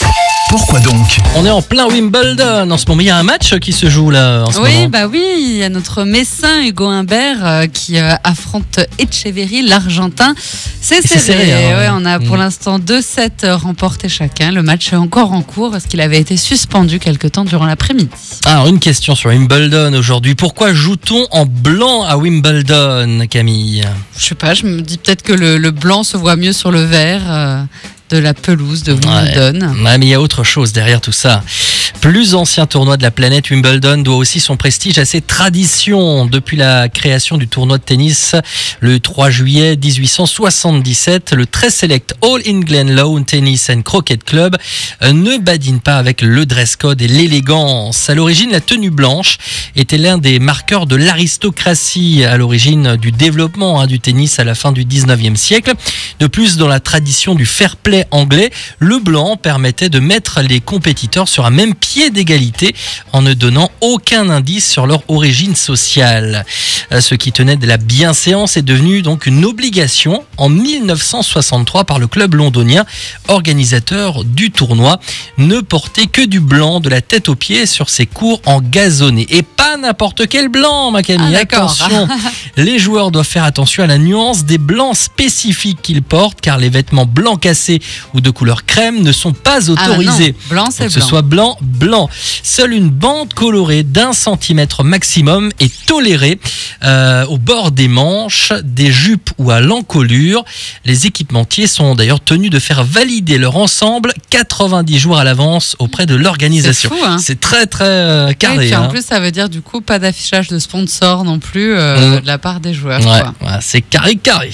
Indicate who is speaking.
Speaker 1: Mais pourquoi donc
Speaker 2: On est en plein Wimbledon en ce moment. Il y a un match qui se joue là en ce
Speaker 3: Oui,
Speaker 2: moment.
Speaker 3: bah oui, il y a notre Messin Hugo Humbert euh, qui euh, affronte Echeverry, l'Argentin. C'est serré.
Speaker 2: serré, hein.
Speaker 3: Ouais, on a pour
Speaker 2: Mm.
Speaker 3: l'instant 2-7 remportés chacun. Le match est encore en cours parce qu'il avait été suspendu quelque temps durant l'après-midi.
Speaker 2: Alors une question sur Wimbledon aujourd'hui. Pourquoi joue-t-on en blanc à Wimbledon, Camille?
Speaker 3: Je sais pas, je me dis peut-être que le, le blanc se voit mieux sur le vert euh, de la pelouse de Wimbledon.
Speaker 2: Mais il y a autre chose derrière tout ça. Plus ancien tournoi de la planète, Wimbledon doit aussi son prestige à ses traditions. Depuis la création du tournoi de tennis le 3 juillet 1877, le très select All England Lawn Tennis and Croquet Club ne badine pas avec le dress code et l'élégance. À l'origine, la tenue blanche était l'un des marqueurs de l'aristocratie à l'origine du développement hein, du tennis à la fin du 19e siècle. De plus, dans la tradition du fair play anglais, le blanc permettait de mettre les compétiteurs sur un même pied d'égalité en ne donnant aucun indice sur leur origine sociale. Euh, Ce qui tenait de la bienséance est devenu donc une obligation en 1963 par le club londonien, organisateur du tournoi, ne porter que du blanc de la tête aux pieds sur ses cours en gazonné. Et pas n'importe quel blanc, ma Camille.
Speaker 3: Ah.
Speaker 2: Attention, les joueurs doivent faire attention à la nuance des blancs spécifiques qu'ils portent, car les vêtements blancs cassés ou de couleur crème ne sont pas
Speaker 3: Ah bah
Speaker 2: autorisés.
Speaker 3: blanc, c'est
Speaker 2: que ce
Speaker 3: blanc.
Speaker 2: soit blanc, blanc. Seule une bande colorée d'un centimètre maximum est tolérée euh, au bord des manches, des jupes ou à l'encolure. Les équipementiers sont d'ailleurs tenus de faire valider leur ensemble 90 jours à l'avance auprès de l'organisation.
Speaker 3: C'est fou, hein.
Speaker 2: C'est très très euh, carré.
Speaker 3: et puis en
Speaker 2: hein.
Speaker 3: plus, ça veut dire du coup pas d'affichage de sponsor non plus euh,
Speaker 2: Mm.
Speaker 3: de la part des joueurs.
Speaker 2: Ouais, c'est carré carré.